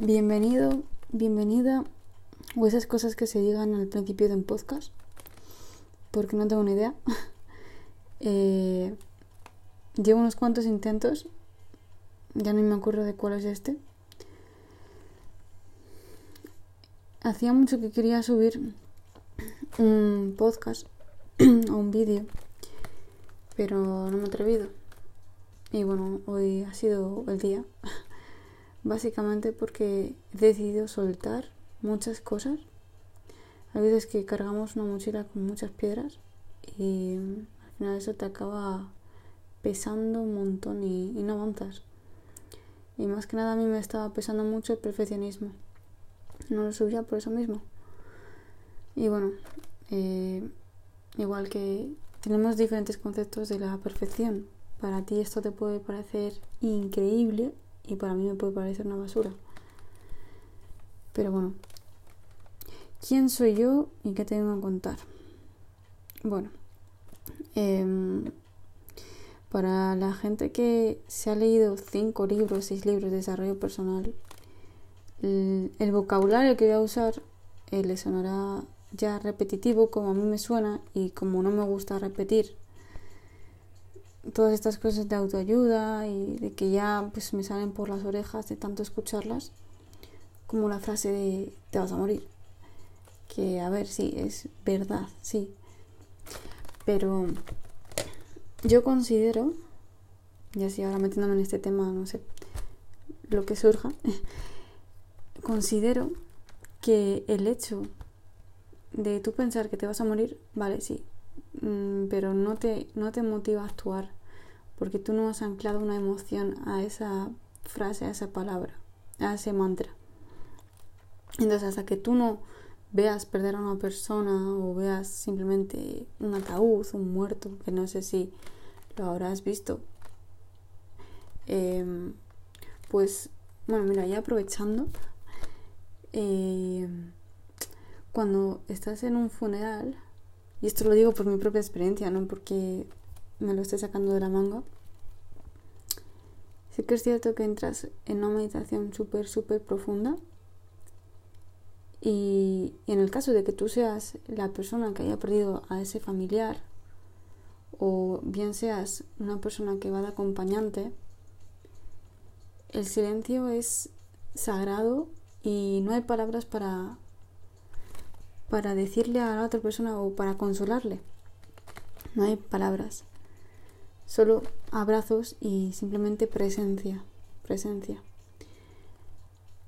Bienvenido, bienvenida, o esas cosas que se digan al principio de un podcast, porque no tengo ni idea. eh, llevo unos cuantos intentos, ya no me acuerdo de cuál es este. Hacía mucho que quería subir un podcast o un vídeo, pero no me he atrevido. Y bueno, hoy ha sido el día. Básicamente porque he decidido soltar muchas cosas. Hay veces que cargamos una mochila con muchas piedras y al final eso te acaba pesando un montón y, no avanzas. Y más que nada a mí me estaba pesando mucho el perfeccionismo. No lo subía por eso mismo. Y bueno, eh, igual que tenemos diferentes conceptos de la perfección. Para ti esto te puede parecer increíble y para mí me puede parecer una basura. Pero bueno, ¿quién soy yo y qué tengo que contar? Bueno, eh, para la gente que se ha leído cinco libros, seis libros de desarrollo personal, el, el vocabulario que voy a usar eh, le sonará ya repetitivo como a mí me suena y como no me gusta repetir todas estas cosas de autoayuda y de que ya pues me salen por las orejas de tanto escucharlas como la frase de te vas a morir que a ver sí es verdad sí. Pero yo considero y así ahora metiéndome en este tema no sé lo que surja considero que el hecho de tú pensar que te vas a morir vale sí pero no te, no te motiva a actuar porque tú no has anclado una emoción a esa frase, a esa palabra, a ese mantra. Entonces, hasta que tú no veas perder a una persona o veas simplemente un ataúd, un muerto, que no sé si lo habrás visto, eh, pues, bueno, mira, ya aprovechando, eh, cuando estás en un funeral, y esto lo digo por mi propia experiencia, no porque me lo esté sacando de la manga. Sí que es cierto que entras en una meditación súper, súper profunda. Y, en el caso de que tú seas la persona que haya perdido a ese familiar, o bien seas una persona que va de acompañante, el silencio es sagrado y no hay palabras para, para decirle a la otra persona o para consolarle. No hay palabras solo abrazos y simplemente presencia, presencia.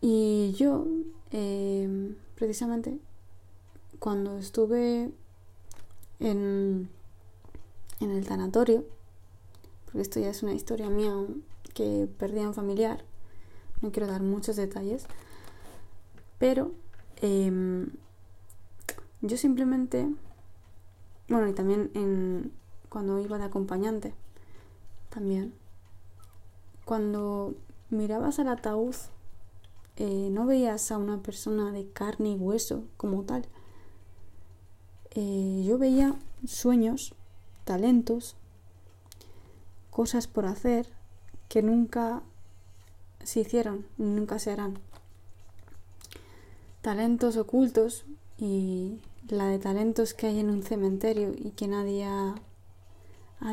Y yo, eh, precisamente, cuando estuve en, en el tanatorio, porque esto ya es una historia mía que perdí a un familiar, no quiero dar muchos detalles, pero eh, yo simplemente, bueno, y también en, cuando iba de acompañante, también. Cuando mirabas al ataúd, eh, no veías a una persona de carne y hueso como tal. Eh, yo veía sueños, talentos, cosas por hacer que nunca se hicieron, nunca se harán. Talentos ocultos y la de talentos que hay en un cementerio y que nadie ha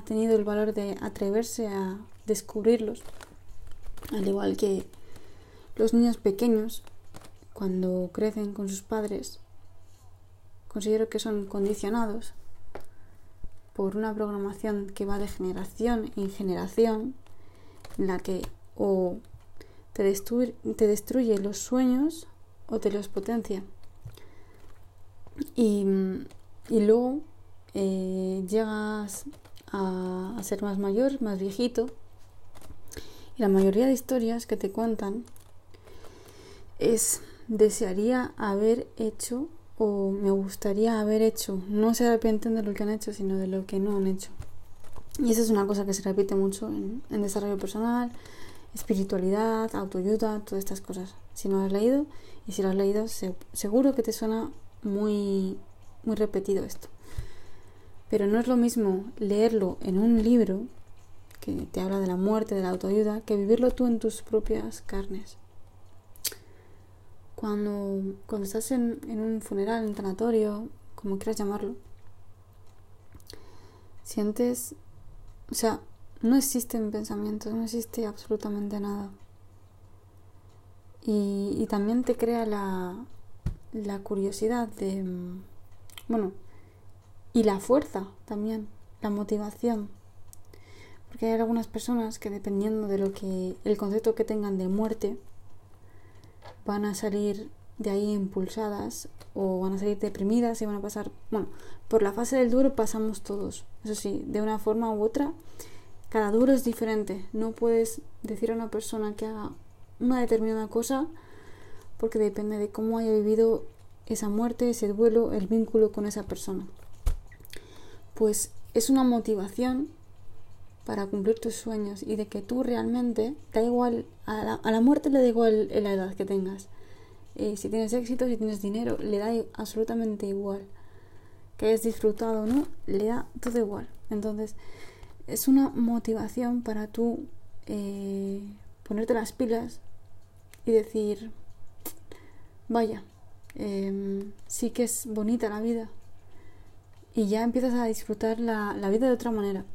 tenido el valor de atreverse a descubrirlos, al igual que los niños pequeños, cuando crecen con sus padres, considero que son condicionados por una programación que va de generación en generación, en la que o te, te destruye los sueños o te los potencia. Y, y luego eh, llegas a, ser más mayor, más viejito. Y la mayoría de historias que te cuentan es desearía haber hecho o me gustaría haber hecho. No se arrepienten de lo que han hecho, sino de lo que no han hecho. Y esa es una cosa que se repite mucho en, desarrollo personal, espiritualidad, autoayuda, todas estas cosas. Si no has leído, y si lo has leído, seguro que te suena muy, muy repetido esto. Pero no es lo mismo leerlo en un libro que te habla de la muerte, de la autoayuda, que vivirlo tú en tus propias carnes. cuando, cuando estás en, en un funeral, en un tanatorio, como quieras llamarlo, sientes, o sea, no existen pensamientos, no existe absolutamente nada. Y, y también te crea la, la curiosidad de, mm, bueno, y la fuerza también, la motivación. Porque hay algunas personas que dependiendo de lo que, el concepto que tengan de muerte, van a salir de ahí impulsadas o van a salir deprimidas y van a pasar, bueno, por la fase del duro pasamos todos, eso sí, de una forma u otra, cada duro es diferente, no puedes decir a una persona que haga una determinada cosa porque depende de cómo haya vivido esa muerte, ese duelo, el vínculo con esa persona. Pues es una motivación para cumplir tus sueños y de que tú realmente, da igual, a la, a la muerte le da igual la edad que tengas. Eh, si tienes éxito, si tienes dinero, le da absolutamente igual. Que hayas disfrutado o no, le da todo igual. Entonces, es una motivación para tú eh, ponerte las pilas y decir, vaya, em, sí que es bonita la vida. Y ya empiezas a disfrutar la, la vida de otra manera.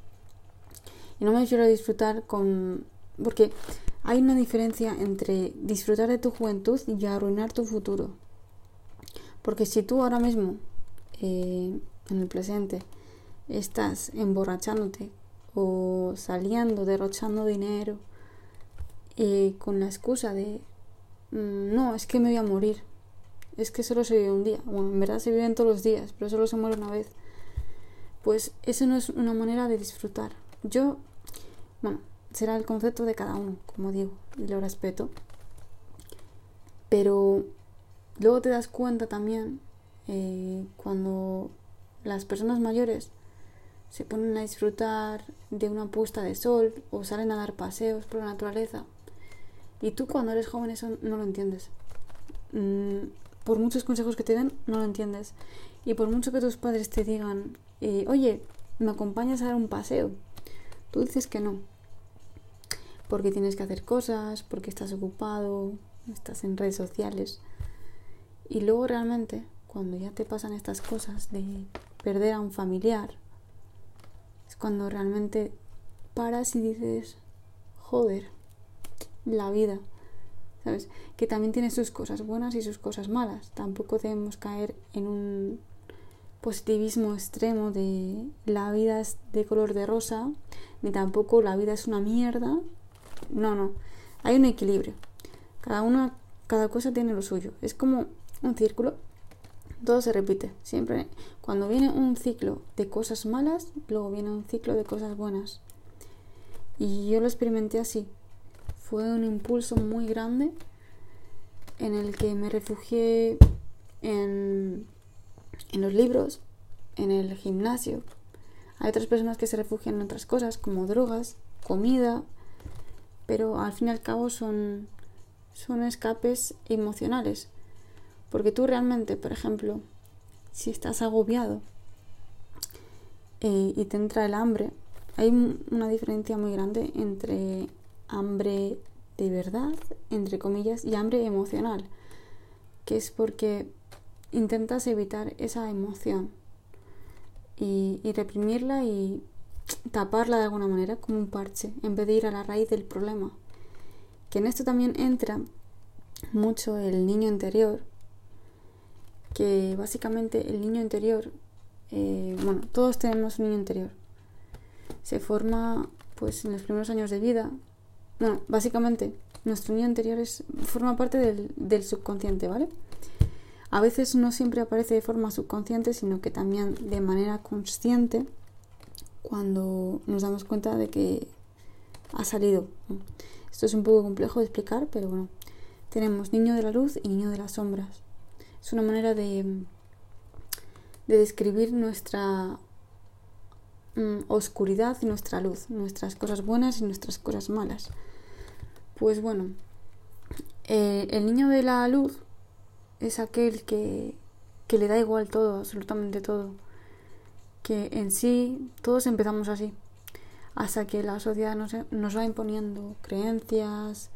Y no me refiero a disfrutar con... Porque hay una diferencia entre disfrutar de tu juventud y arruinar tu futuro. Porque si tú ahora mismo, eh, en el presente, estás emborrachándote o saliendo, derrochando dinero, eh, con la excusa de, no, es que me voy a morir, es que solo se vive un día, bueno, en verdad se viven todos los días, pero solo se muere una vez, pues eso no es una manera de disfrutar. Yo, bueno, será el concepto de cada uno, como digo, y lo respeto. Pero luego te das cuenta también eh, cuando las personas mayores se ponen a disfrutar de una puesta de sol o salen a dar paseos por la naturaleza. Y tú cuando eres joven eso no lo entiendes. Mm, por muchos consejos que te den, no lo entiendes. Y por mucho que tus padres te digan, eh, oye, ¿me acompañas a dar un paseo? Tú dices que no porque tienes que hacer cosas, porque estás ocupado, estás en redes sociales. Y luego realmente, cuando ya te pasan estas cosas de perder a un familiar, es cuando realmente paras y dices, joder, la vida. ¿Sabes? Que también tiene sus cosas buenas y sus cosas malas. Tampoco debemos caer en un positivismo extremo de la vida es de color de rosa, ni tampoco la vida es una mierda no, no. Hay un equilibrio. Cada una, cada cosa tiene lo suyo. Es como un círculo. Todo se repite. Siempre cuando viene un ciclo de cosas malas, luego viene un ciclo de cosas buenas. Y yo lo experimenté así. Fue un impulso muy grande en el que me refugié en, en los libros, en el gimnasio. Hay otras personas que se refugian en otras cosas como drogas, comida, pero al fin y al cabo son, son escapes emocionales. Porque tú realmente, por ejemplo, si estás agobiado eh, y te entra el hambre, hay una diferencia muy grande entre hambre de verdad, entre comillas, y hambre emocional, que es porque intentas evitar esa emoción y, reprimirla y taparla de alguna manera como un parche en vez de ir a la raíz del problema. Que en esto también entra mucho el niño interior, que básicamente el niño interior, eh, bueno, todos tenemos un niño interior. Se forma pues en los primeros años de vida. Bueno, básicamente nuestro niño interior es, forma parte del, del subconsciente, ¿vale? A veces no siempre aparece de forma subconsciente, sino que también de manera consciente cuando nos damos cuenta de que ha salido. Esto es un poco complejo de explicar, pero bueno, tenemos niño de la luz y niño de las sombras. Es una manera de, de describir nuestra mm, oscuridad y nuestra luz, nuestras cosas buenas y nuestras cosas malas. Pues bueno, eh, el niño de la luz es aquel que, que le da igual todo, absolutamente todo que en sí todos empezamos así, hasta que la sociedad nos, nos va imponiendo creencias,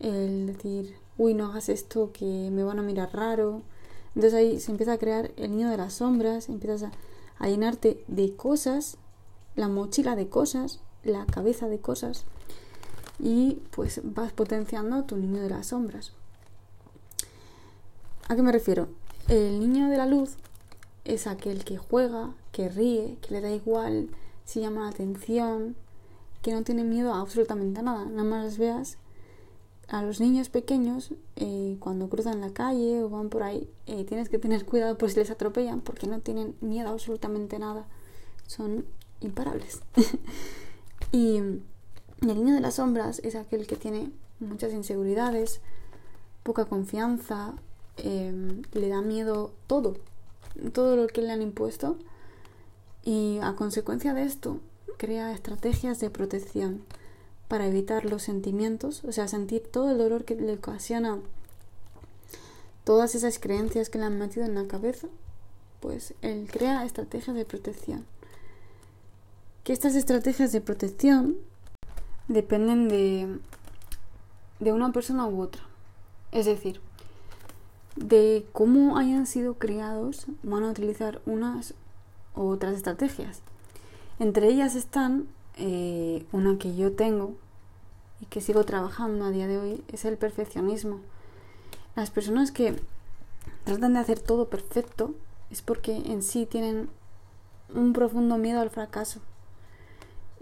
el decir, uy, no hagas esto, que me van a mirar raro. Entonces ahí se empieza a crear el niño de las sombras, empiezas a, a llenarte de cosas, la mochila de cosas, la cabeza de cosas, y pues vas potenciando tu niño de las sombras. ¿A qué me refiero? El niño de la luz es aquel que juega, que ríe, que le da igual si llama la atención, que no tiene miedo a absolutamente nada. Nada más veas a los niños pequeños eh, cuando cruzan la calle o van por ahí, eh, tienes que tener cuidado por si les atropellan porque no tienen miedo a absolutamente nada. Son imparables. y el niño de las sombras es aquel que tiene muchas inseguridades, poca confianza, em, le da miedo todo, todo lo que le han impuesto y a consecuencia de esto crea estrategias de protección para evitar los sentimientos, o sea, sentir todo el dolor que le ocasiona todas esas creencias que le han metido en la cabeza, pues él crea estrategias de protección. Que estas estrategias de protección dependen de, de una persona u otra. Es decir, de cómo hayan sido criados, van a utilizar unas u otras estrategias. Entre ellas están eh, una que yo tengo y que sigo trabajando a día de hoy es el perfeccionismo. Las personas que tratan de hacer todo perfecto es porque en sí tienen un profundo miedo al fracaso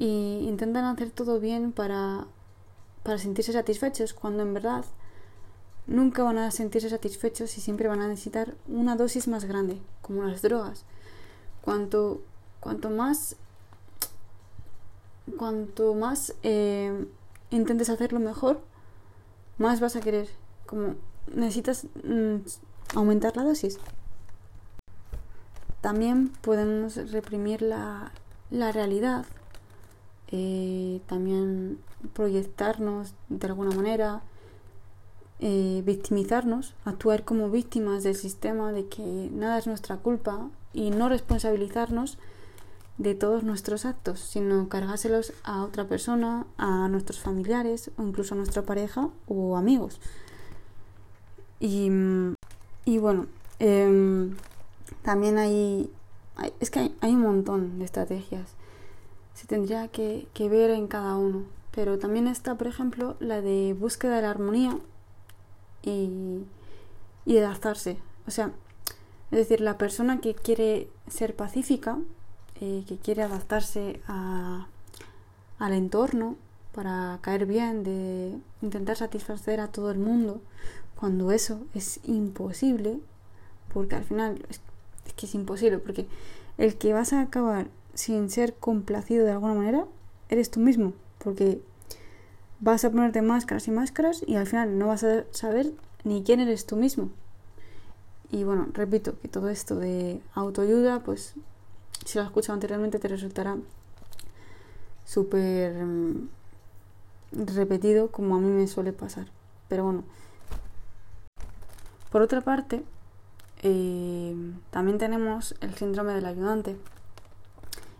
y intentan hacer todo bien para, para sentirse satisfechos cuando en verdad nunca van a sentirse satisfechos y siempre van a necesitar una dosis más grande, como las drogas. Cuanto, cuanto más cuanto más eh, intentes hacerlo mejor, más vas a querer. Como necesitas mm, aumentar la dosis. También podemos reprimir la, la realidad. Eh, también proyectarnos de alguna manera. Eh, victimizarnos, actuar como víctimas del sistema, de que nada es nuestra culpa y no responsabilizarnos de todos nuestros actos, sino cargárselos a otra persona, a nuestros familiares o incluso a nuestra pareja o amigos. Y, y bueno, em, también hay, es que hay, un montón de estrategias. Se tendría que, que ver en cada uno. Pero también está, por ejemplo, la de búsqueda de la armonía y, y adaptarse. O sea, es decir, la persona que quiere ser pacífica eh, que quiere adaptarse al entorno para caer bien, de intentar satisfacer a todo el mundo, cuando eso es imposible, porque al final es, que es imposible, porque el que vas a acabar sin ser complacido de alguna manera, eres tú mismo, porque vas a ponerte máscaras y máscaras y al final no vas a saber ni quién eres tú mismo. Y bueno, repito que todo esto de autoayuda, pues si lo has escuchado anteriormente te resultará súper mm, repetido como a mí me suele pasar. Pero bueno. Por otra parte, eh, también tenemos el síndrome del ayudante.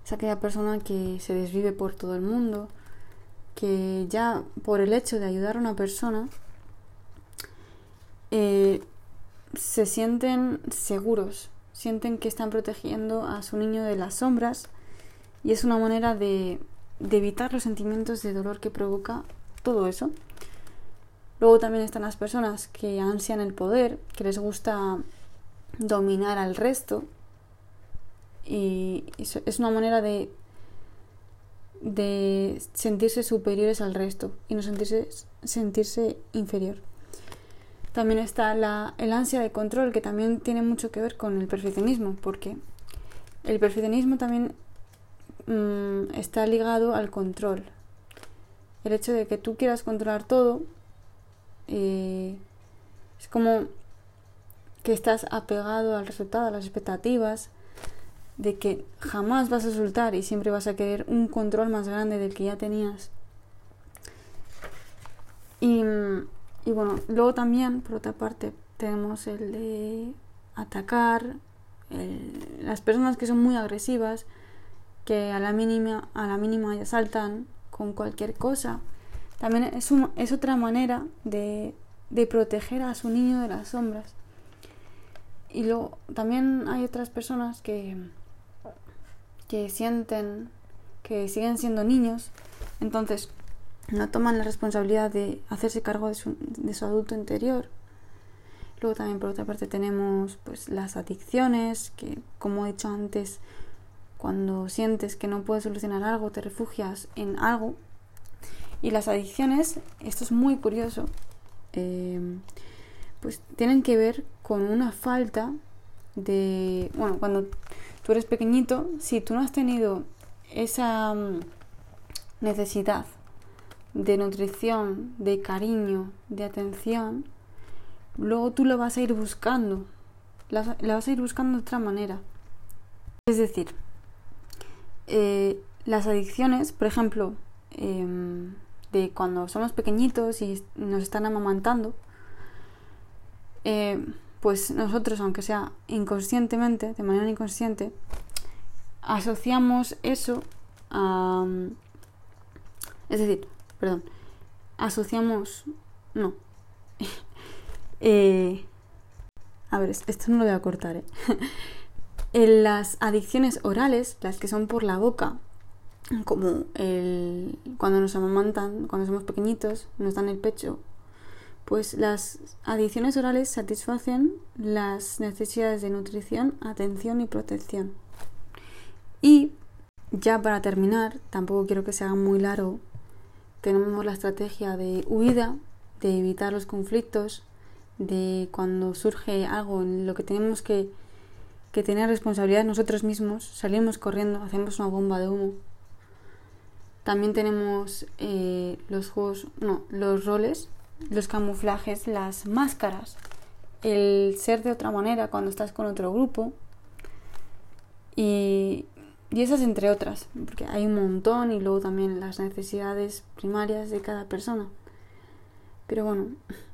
Es aquella persona que se desvive por todo el mundo, que ya por el hecho de ayudar a una persona eh, se sienten seguros sienten que están protegiendo a su niño de las sombras y es una manera de, evitar los sentimientos de dolor que provoca todo eso. Luego también están las personas que ansian el poder, que les gusta dominar al resto y es una manera de de sentirse superiores al resto y no sentirse sentirse inferior. También está la, el ansia de control, que también tiene mucho que ver con el perfeccionismo, porque el perfeccionismo también mm, está ligado al control. El hecho de que tú quieras controlar todo eh, es como que estás apegado al resultado, a las expectativas, de que jamás vas a soltar y siempre vas a querer un control más grande del que ya tenías. Y y bueno, luego también, por otra parte, tenemos el de atacar, las personas que son muy agresivas, que a la mínima, a la mínima ya saltan con cualquier cosa. También es, es otra manera de, de proteger a su niño de las sombras. Y luego también hay otras personas que, que sienten que siguen siendo niños, entonces no toman la responsabilidad de hacerse cargo de su, de su adulto interior. Luego también por otra parte tenemos pues las adicciones, que como he dicho antes, cuando sientes que no puedes solucionar algo, te refugias en algo. Y las adicciones, esto es muy curioso, eh, pues tienen que ver con una falta de, bueno, cuando tú eres pequeñito, si tú no has tenido esa mm, necesidad de nutrición, de cariño, de atención, luego tú lo vas a ir buscando, la, vas a ir buscando de otra manera. Es decir, eh, las adicciones, por ejemplo, em, de cuando somos pequeñitos y nos están amamantando, eh, pues nosotros, aunque sea inconscientemente, de manera inconsciente, asociamos eso a... Es decir, perdón, asociamos... No. eh, a ver, esto no lo voy a cortar, ¿eh? en las adicciones orales, las que son por la boca, como el, cuando nos amamantan, cuando somos pequeñitos, nos dan el pecho, pues las adicciones orales satisfacen las necesidades de nutrición, atención y protección. Y ya para terminar, tampoco quiero que se haga muy largo, tenemos la estrategia de huida, de evitar los conflictos, de cuando surge algo en lo que tenemos que, que tener responsabilidad nosotros mismos, salimos corriendo, hacemos una bomba de humo también tenemos eh, los juegos, no, los roles, los camuflajes, las máscaras, el ser de otra manera cuando estás con otro grupo y, y esas entre otras, porque hay un montón y luego también las necesidades primarias de cada persona. Pero bueno,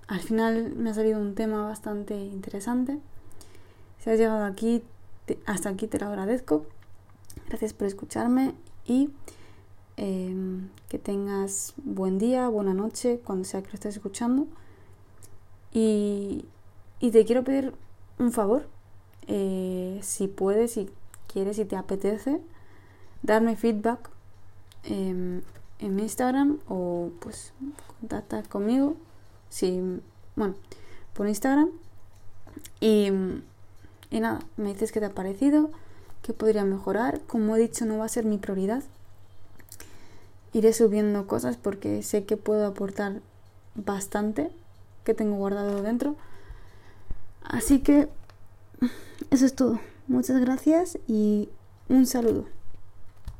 al final me ha salido un tema bastante interesante. Si has llegado aquí, hasta aquí te lo agradezco. Gracias por escucharme y Em, que tengas buen día, buena noche, cuando sea que lo estés escuchando. Y, te quiero pedir un favor, eh, si puedes, si quieres, si te apetece, darme feedback em, en Instagram o pues contacta conmigo, si, bueno, por Instagram. Y, y nada, me dices qué te ha parecido, qué podría mejorar. Como he dicho, no va a ser mi prioridad iré subiendo cosas porque sé que puedo aportar bastante que tengo guardado dentro. Así que eso es todo. Muchas gracias y un saludo.